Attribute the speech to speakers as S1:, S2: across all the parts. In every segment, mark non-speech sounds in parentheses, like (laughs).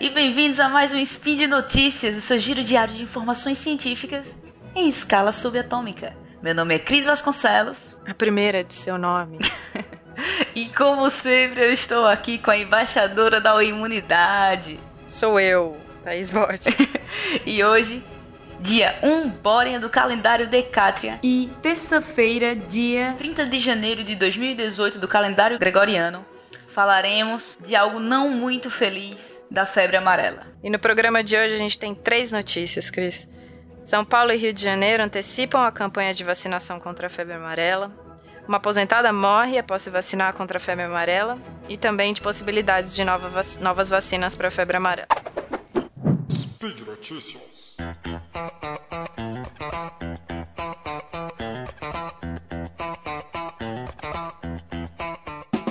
S1: e bem-vindos a mais um Spin de Notícias, o seu giro diário de informações científicas em escala subatômica. Meu nome é Cris Vasconcelos.
S2: A primeira de seu nome. (laughs)
S1: e como sempre, eu estou aqui com a embaixadora da imunidade.
S2: Sou eu, Thaís Bort. (laughs)
S1: e hoje, dia 1 Bórea do calendário Decátria.
S2: E terça-feira, dia
S1: 30 de janeiro de 2018 do calendário Gregoriano falaremos de algo não muito feliz da febre amarela.
S2: E no programa de hoje a gente tem três notícias, Cris. São Paulo e Rio de Janeiro antecipam a campanha de vacinação contra a febre amarela. Uma aposentada morre após se vacinar contra a febre amarela. E também de possibilidades de nova vac novas vacinas para a febre amarela. Speed Notícias.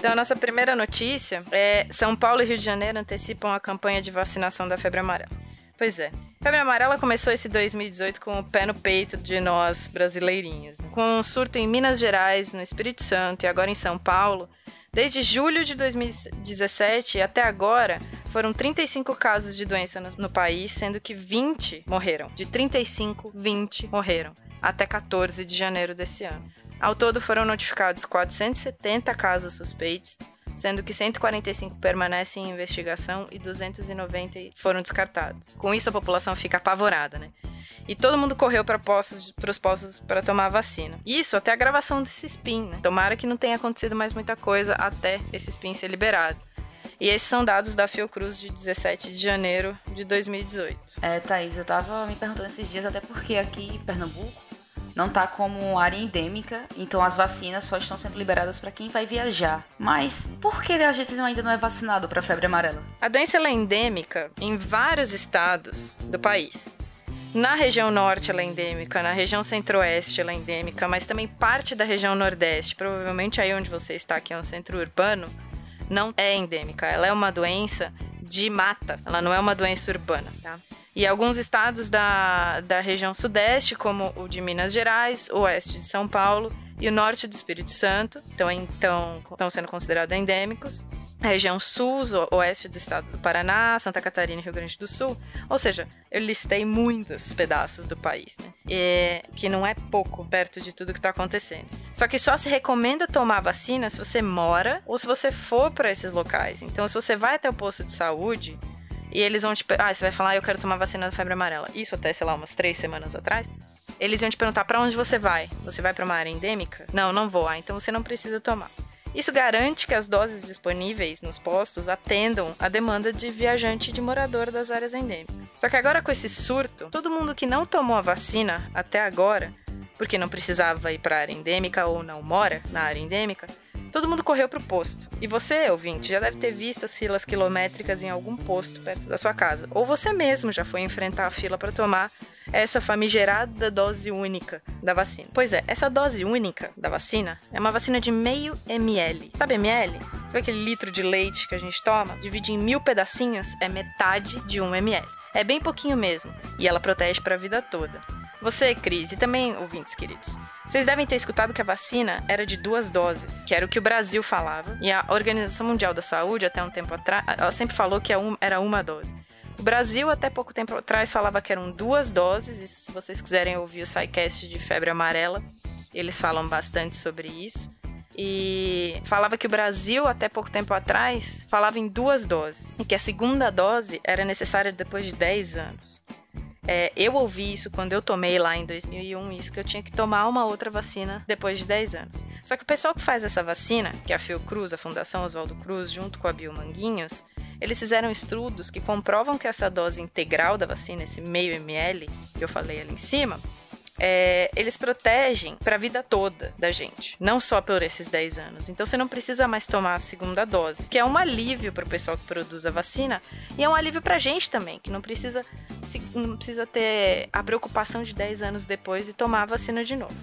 S2: Então, a nossa primeira notícia é São Paulo e Rio de Janeiro antecipam a campanha de vacinação da febre amarela. Pois é. Febre amarela começou esse 2018 com o pé no peito de nós brasileirinhos. Com um surto em Minas Gerais, no Espírito Santo e agora em São Paulo, desde julho de 2017 até agora, foram 35 casos de doença no, no país, sendo que 20 morreram. De 35, 20 morreram. Até 14 de janeiro desse ano. Ao todo foram notificados 470 casos suspeitos, sendo que 145 permanecem em investigação e 290 foram descartados. Com isso, a população fica apavorada, né? E todo mundo correu para os postos para tomar a vacina. Isso até a gravação desse spin, né? Tomara que não tenha acontecido mais muita coisa até esse spin ser liberado. E esses são dados da Fiocruz de 17 de janeiro de 2018.
S1: É, Thaís, eu tava me perguntando esses dias, até porque aqui em Pernambuco não está como área endêmica, então as vacinas só estão sendo liberadas para quem vai viajar. Mas por que a gente ainda não é vacinado para febre amarela?
S2: A doença é endêmica em vários estados do país. Na região norte ela é endêmica, na região centro-oeste ela é endêmica, mas também parte da região nordeste, provavelmente aí onde você está, que é um centro urbano, não é endêmica. Ela é uma doença de mata, ela não é uma doença urbana, tá? E alguns estados da, da região sudeste, como o de Minas Gerais, oeste de São Paulo e o norte do Espírito Santo, então, então estão sendo considerados endêmicos. A região sul, oeste do estado do Paraná, Santa Catarina e Rio Grande do Sul. Ou seja, eu listei muitos pedaços do país, né? E, que não é pouco perto de tudo que está acontecendo. Só que só se recomenda tomar vacina se você mora ou se você for para esses locais. Então, se você vai até o posto de saúde, e eles vão te. Ah, você vai falar, ah, eu quero tomar vacina da febre amarela. Isso até, sei lá, umas três semanas atrás. Eles iam te perguntar para onde você vai. Você vai para uma área endêmica? Não, não vou. Ah, então você não precisa tomar. Isso garante que as doses disponíveis nos postos atendam a demanda de viajante e de morador das áreas endêmicas. Só que agora com esse surto, todo mundo que não tomou a vacina até agora, porque não precisava ir para a área endêmica ou não mora na área endêmica, Todo mundo correu pro posto. E você, ouvinte, já deve ter visto as filas quilométricas em algum posto perto da sua casa. Ou você mesmo já foi enfrentar a fila para tomar essa famigerada dose única da vacina. Pois é, essa dose única da vacina é uma vacina de meio ml. Sabe ml? Sabe aquele litro de leite que a gente toma? Divide em mil pedacinhos, é metade de um ml. É bem pouquinho mesmo. E ela protege para a vida toda. Você, Cris, e também ouvintes queridos. Vocês devem ter escutado que a vacina era de duas doses, que era o que o Brasil falava. E a Organização Mundial da Saúde, até um tempo atrás, ela sempre falou que era uma dose. O Brasil, até pouco tempo atrás, falava que eram duas doses. E se vocês quiserem ouvir o SciCast de febre amarela, eles falam bastante sobre isso. E falava que o Brasil, até pouco tempo atrás, falava em duas doses. E que a segunda dose era necessária depois de 10 anos. É, eu ouvi isso quando eu tomei lá em 2001, isso que eu tinha que tomar uma outra vacina depois de 10 anos. Só que o pessoal que faz essa vacina, que é a Fiocruz, a Fundação Oswaldo Cruz, junto com a Biomanguinhos, eles fizeram estudos que comprovam que essa dose integral da vacina, esse meio ml que eu falei ali em cima, é, eles protegem para a vida toda da gente, não só por esses 10 anos. Então você não precisa mais tomar a segunda dose, que é um alívio para o pessoal que produz a vacina e é um alívio para a gente também, que não precisa, não precisa ter a preocupação de 10 anos depois e tomar a vacina de novo.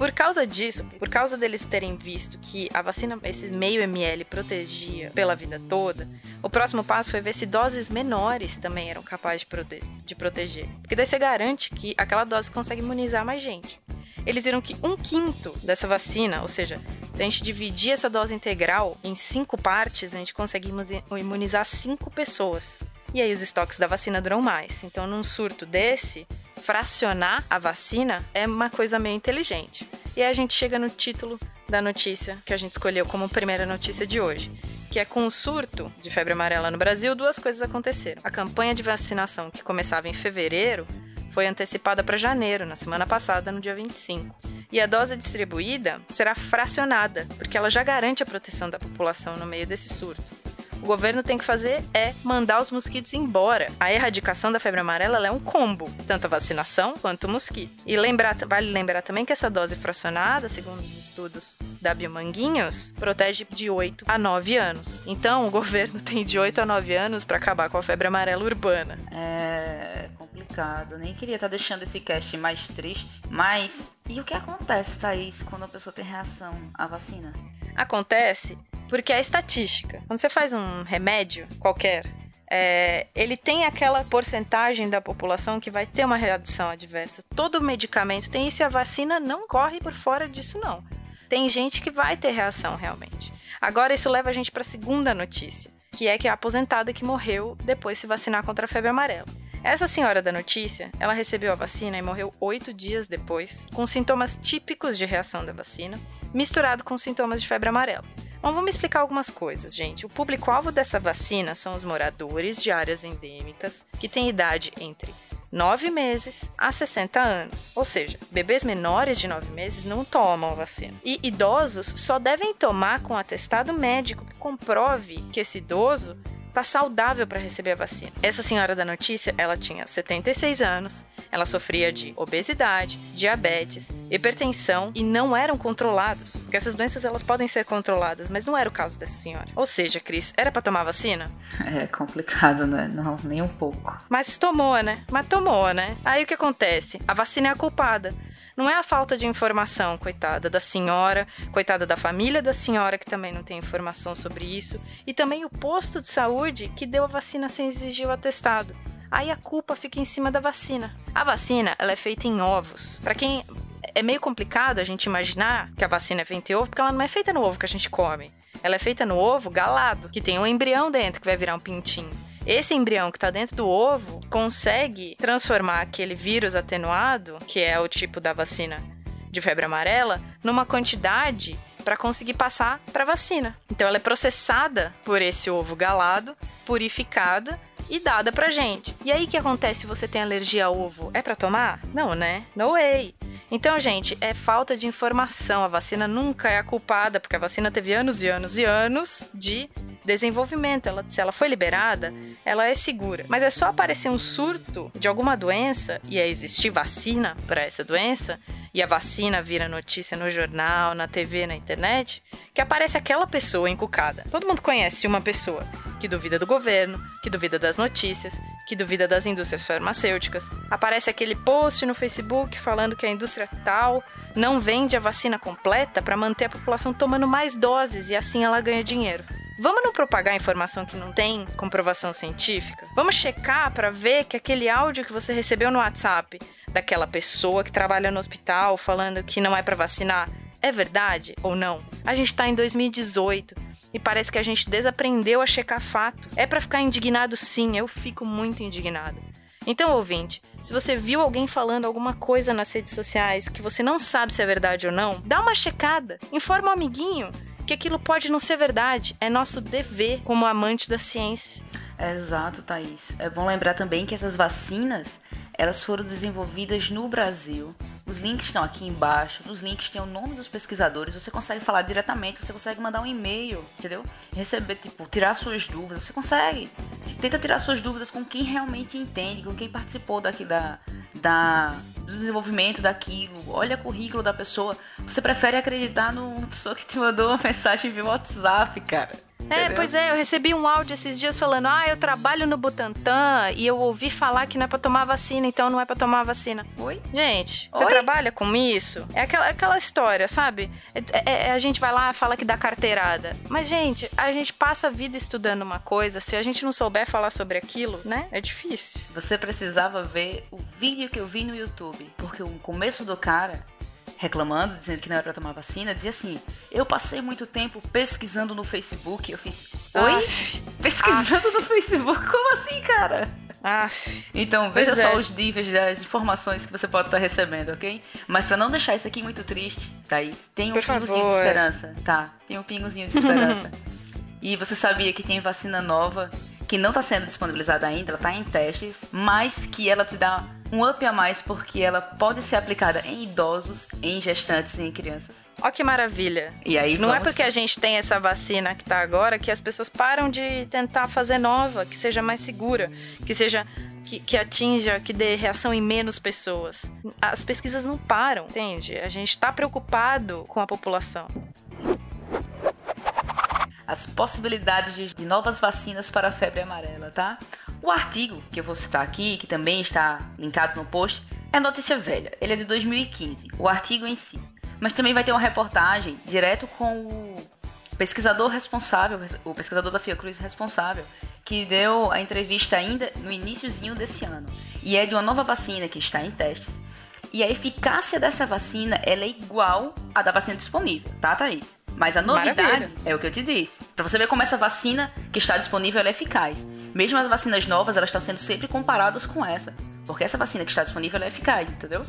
S2: Por causa disso, por causa deles terem visto que a vacina, esses meio ml, protegia pela vida toda, o próximo passo foi ver se doses menores também eram capazes de, prote de proteger. Porque daí você garante que aquela dose consegue imunizar mais gente. Eles viram que um quinto dessa vacina, ou seja, se a gente dividir essa dose integral em cinco partes, a gente consegue imunizar cinco pessoas. E aí os estoques da vacina duram mais. Então, num surto desse, fracionar a vacina é uma coisa meio inteligente. E aí a gente chega no título da notícia que a gente escolheu como primeira notícia de hoje, que é com o surto de febre amarela no Brasil, duas coisas aconteceram. A campanha de vacinação que começava em fevereiro foi antecipada para janeiro, na semana passada, no dia 25. E a dose distribuída será fracionada, porque ela já garante a proteção da população no meio desse surto o governo tem que fazer é mandar os mosquitos embora. A erradicação da febre amarela é um combo, tanto a vacinação quanto o mosquito. E lembrar, vale lembrar também que essa dose fracionada, segundo os estudos da Biomanguinhos, protege de 8 a 9 anos. Então, o governo (laughs) tem de 8 a 9 anos para acabar com a febre amarela urbana.
S1: É complicado. Nem queria estar tá deixando esse cast mais triste. Mas, e o que acontece, Thaís, quando a pessoa tem reação à vacina?
S2: Acontece porque é estatística. Quando você faz um remédio qualquer, é, ele tem aquela porcentagem da população que vai ter uma reação adversa. Todo medicamento tem isso e a vacina não corre por fora disso, não. Tem gente que vai ter reação realmente. Agora, isso leva a gente para a segunda notícia, que é que a aposentada que morreu depois de se vacinar contra a febre amarela. Essa senhora da notícia, ela recebeu a vacina e morreu oito dias depois, com sintomas típicos de reação da vacina, misturado com sintomas de febre amarela. Bom, vamos explicar algumas coisas, gente. O público-alvo dessa vacina são os moradores de áreas endêmicas que têm idade entre 9 meses a 60 anos. Ou seja, bebês menores de 9 meses não tomam vacina. E idosos só devem tomar com atestado médico que comprove que esse idoso tá saudável para receber a vacina. Essa senhora da notícia, ela tinha 76 anos, ela sofria de obesidade, diabetes, hipertensão e não eram controlados. Porque essas doenças elas podem ser controladas, mas não era o caso dessa senhora. Ou seja, Cris, era para tomar vacina? (laughs)
S1: É complicado, né? Não, nem um pouco.
S2: Mas tomou, né? Mas tomou, né? Aí o que acontece? A vacina é a culpada. Não é a falta de informação, coitada da senhora, coitada da família da senhora que também não tem informação sobre isso, e também o posto de saúde que deu a vacina sem exigir o atestado. Aí a culpa fica em cima da vacina. A vacina, ela é feita em ovos. Para quem é meio complicado a gente imaginar que a vacina é feita em ovo, porque ela não é feita no ovo que a gente come. Ela é feita no ovo galado, que tem um embrião dentro que vai virar um pintinho. Esse embrião que está dentro do ovo consegue transformar aquele vírus atenuado, que é o tipo da vacina de febre amarela, numa quantidade para conseguir passar para vacina. Então ela é processada por esse ovo galado, purificada e dada pra gente. E aí que acontece se você tem alergia a ovo? É para tomar? Não, né? No way. Então, gente, é falta de informação. A vacina nunca é a culpada, porque a vacina teve anos e anos e anos de desenvolvimento. Ela, se ela foi liberada, ela é segura. Mas é só aparecer um surto de alguma doença e é existir vacina para essa doença e a vacina vira notícia no jornal, na TV, na internet, que aparece aquela pessoa encucada. Todo mundo conhece uma pessoa que duvida do governo, que duvida das notícias, que duvida das indústrias farmacêuticas. Aparece aquele post no Facebook falando que a indústria tal não vende a vacina completa para manter a população tomando mais doses e assim ela ganha dinheiro. Vamos não propagar informação que não tem comprovação científica? Vamos checar para ver que aquele áudio que você recebeu no WhatsApp daquela pessoa que trabalha no hospital falando que não é para vacinar é verdade ou não? A gente está em 2018 e parece que a gente desaprendeu a checar fato. É para ficar indignado sim, eu fico muito indignado. Então, ouvinte, se você viu alguém falando alguma coisa nas redes sociais que você não sabe se é verdade ou não, dá uma checada, informa o um amiguinho, que aquilo pode não ser verdade. É nosso dever como amante da ciência.
S1: Exato, Thaís. É bom lembrar também que essas vacinas elas foram desenvolvidas no Brasil. Os links estão aqui embaixo. Nos links tem o nome dos pesquisadores. Você consegue falar diretamente. Você consegue mandar um e-mail, entendeu? Receber, tipo, tirar suas dúvidas. Você consegue. Tenta tirar suas dúvidas com quem realmente entende, com quem participou daqui da, da do desenvolvimento daquilo. Olha o currículo da pessoa. Você prefere acreditar numa pessoa que te mandou uma (laughs) mensagem via WhatsApp, cara.
S2: É,
S1: Entendeu?
S2: pois é, eu recebi um áudio esses dias falando: ah, eu trabalho no Butantan e eu ouvi falar que não é pra tomar vacina, então não é pra tomar vacina.
S1: Oi?
S2: Gente, você
S1: Oi?
S2: trabalha com isso? É aquela, aquela história, sabe? É, é, é, a gente vai lá fala que dá carteirada. Mas, gente, a gente passa a vida estudando uma coisa, se a gente não souber falar sobre aquilo, né? É difícil.
S1: Você precisava ver o vídeo que eu vi no YouTube, porque o começo do cara reclamando, dizendo que não era para tomar vacina, dizia assim: Eu passei muito tempo pesquisando no Facebook. Eu fiz: Oi? Pesquisando no Facebook? Como assim, cara?
S2: Ah,
S1: então, veja só
S2: é.
S1: os níveis das informações que você pode estar recebendo, ok? Mas para não deixar isso aqui muito triste, Thaís, tem um
S2: Por
S1: pingozinho
S2: favor.
S1: de esperança, tá? Tem um pingozinho de esperança. (laughs) e você sabia que tem vacina nova que não está sendo disponibilizada ainda, ela está em testes, mas que ela te dá um up a mais porque ela pode ser aplicada em idosos, em gestantes e em crianças.
S2: ó que maravilha.
S1: E aí
S2: Não é porque a gente tem essa vacina que tá agora que as pessoas param de tentar fazer nova, que seja mais segura, que seja que, que atinja, que dê reação em menos pessoas. As pesquisas não param, entende? A gente tá preocupado com a população.
S1: As possibilidades de, de novas vacinas para a febre amarela, tá? O artigo que eu vou citar aqui, que também está linkado no post, é notícia velha. Ele é de 2015, o artigo em si. Mas também vai ter uma reportagem direto com o pesquisador responsável, o pesquisador da Fiocruz responsável, que deu a entrevista ainda no iníciozinho desse ano. E é de uma nova vacina que está em testes. E a eficácia dessa vacina é igual à da vacina disponível, tá, Thaís? Mas a novidade
S2: Maravilha.
S1: é o que eu te disse. Pra você ver como essa vacina que está disponível é eficaz. Mesmo as vacinas novas, elas estão sendo sempre comparadas com essa. Porque essa vacina que está disponível é eficaz, entendeu?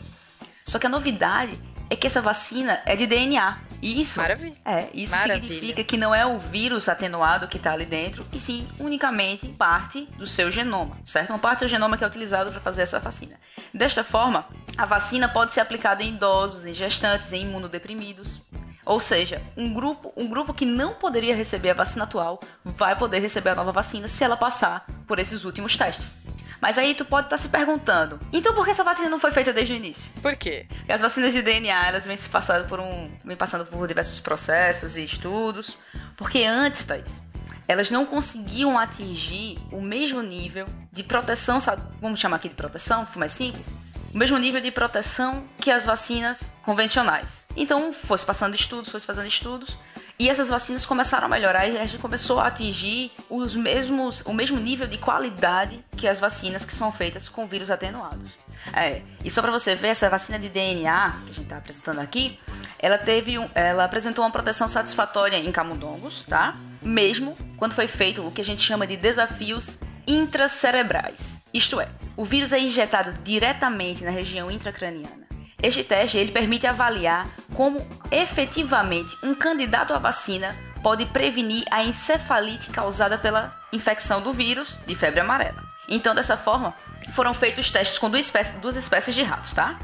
S1: Só que a novidade é que essa vacina é de DNA. E isso,
S2: Maravilha.
S1: é, isso
S2: Maravilha.
S1: significa que não é o vírus atenuado que está ali dentro, e sim unicamente parte do seu genoma, certo? Uma parte do seu genoma que é utilizado para fazer essa vacina. Desta forma, a vacina pode ser aplicada em idosos, em gestantes, em imunodeprimidos. Ou seja, um grupo, um grupo que não poderia receber a vacina atual vai poder receber a nova vacina se ela passar por esses últimos testes. Mas aí tu pode estar se perguntando, então por que essa vacina não foi feita desde o início?
S2: Por quê?
S1: Porque as vacinas de DNA, elas vêm se passando por um, vêm passando por diversos processos e estudos, porque antes, Thaís, elas não conseguiam atingir o mesmo nível de proteção, sabe? Vamos chamar aqui de proteção, foi mais simples. O mesmo nível de proteção que as vacinas convencionais. Então, fosse passando estudos, fosse fazendo estudos, e essas vacinas começaram a melhorar e a gente começou a atingir os mesmos, o mesmo nível de qualidade que as vacinas que são feitas com vírus atenuados. É, e só para você ver, essa vacina de DNA que a gente está apresentando aqui, ela teve um, ela apresentou uma proteção satisfatória em camundongos, tá? Mesmo quando foi feito o que a gente chama de desafios intracerebrais. Isto é, o vírus é injetado diretamente na região intracraniana. Este teste ele permite avaliar como efetivamente um candidato à vacina pode prevenir a encefalite causada pela infecção do vírus de febre amarela. Então, dessa forma, foram feitos testes com duas espécies, duas espécies de ratos, tá?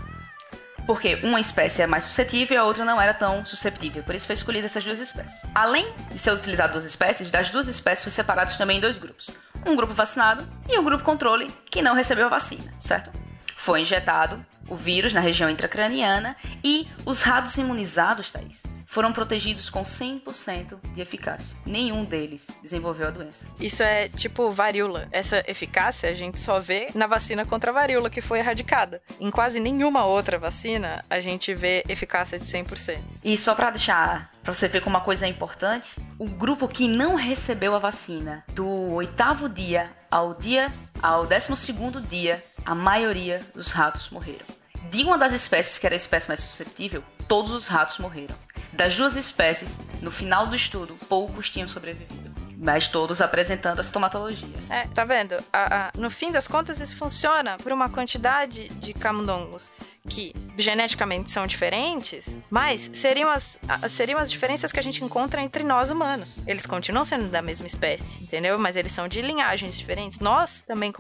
S1: Porque uma espécie é mais suscetível e a outra não era tão susceptível. Por isso foi escolhida essas duas espécies. Além de ser utilizado duas espécies, das duas espécies foram separados também em dois grupos. Um grupo vacinado e um grupo controle que não recebeu a vacina, certo? Foi injetado o vírus na região intracraniana e os ratos imunizados, Thaís, foram protegidos com 100% de eficácia. Nenhum deles desenvolveu a doença.
S2: Isso é tipo varíola. Essa eficácia a gente só vê na vacina contra a varíola que foi erradicada. Em quase nenhuma outra vacina a gente vê eficácia de 100%.
S1: E só para deixar, para você ver como uma coisa é importante, o grupo que não recebeu a vacina do oitavo dia ao dia ao décimo segundo dia, a maioria dos ratos morreram. De uma das espécies que era a espécie mais susceptível, todos os ratos morreram. Das duas espécies, no final do estudo, poucos tinham sobrevivido, mas todos apresentando a sintomatologia.
S2: É, tá vendo? A- a- no fim das contas, isso funciona por uma quantidade de camundongos que geneticamente são diferentes, mas seriam as, a- seriam as diferenças que a gente encontra entre nós humanos. Eles continuam sendo da mesma espécie, entendeu? Mas eles são de linhagens diferentes. Nós também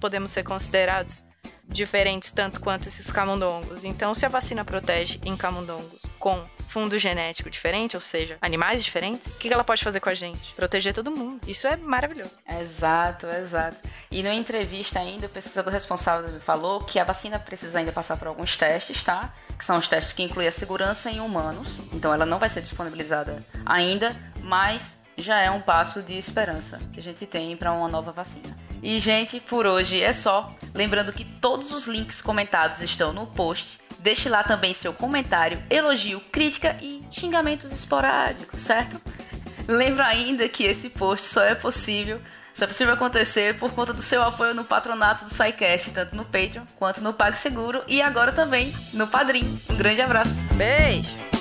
S2: podemos ser considerados diferentes tanto quanto esses camundongos. Então, se a vacina protege em camundongos com fundo genético diferente, ou seja, animais diferentes, o que ela pode fazer com a gente? Proteger todo mundo. Isso é maravilhoso.
S1: Exato, exato. E numa entrevista ainda, o pesquisador responsável falou que a vacina precisa ainda passar por alguns testes, tá? Que são os testes que incluem a segurança em humanos. Então ela não vai ser disponibilizada ainda, mas já é um passo de esperança que a gente tem para uma nova vacina. E, gente, por hoje é só. Lembrando que todos os links comentados estão no post. Deixe lá também seu comentário, elogio, crítica e xingamentos esporádicos, certo? Lembro ainda que esse post só é possível, só é possível acontecer por conta do seu apoio no patronato do SciCast, tanto no Patreon quanto no PagSeguro e agora também no Padrim. Um grande abraço!
S2: Beijo!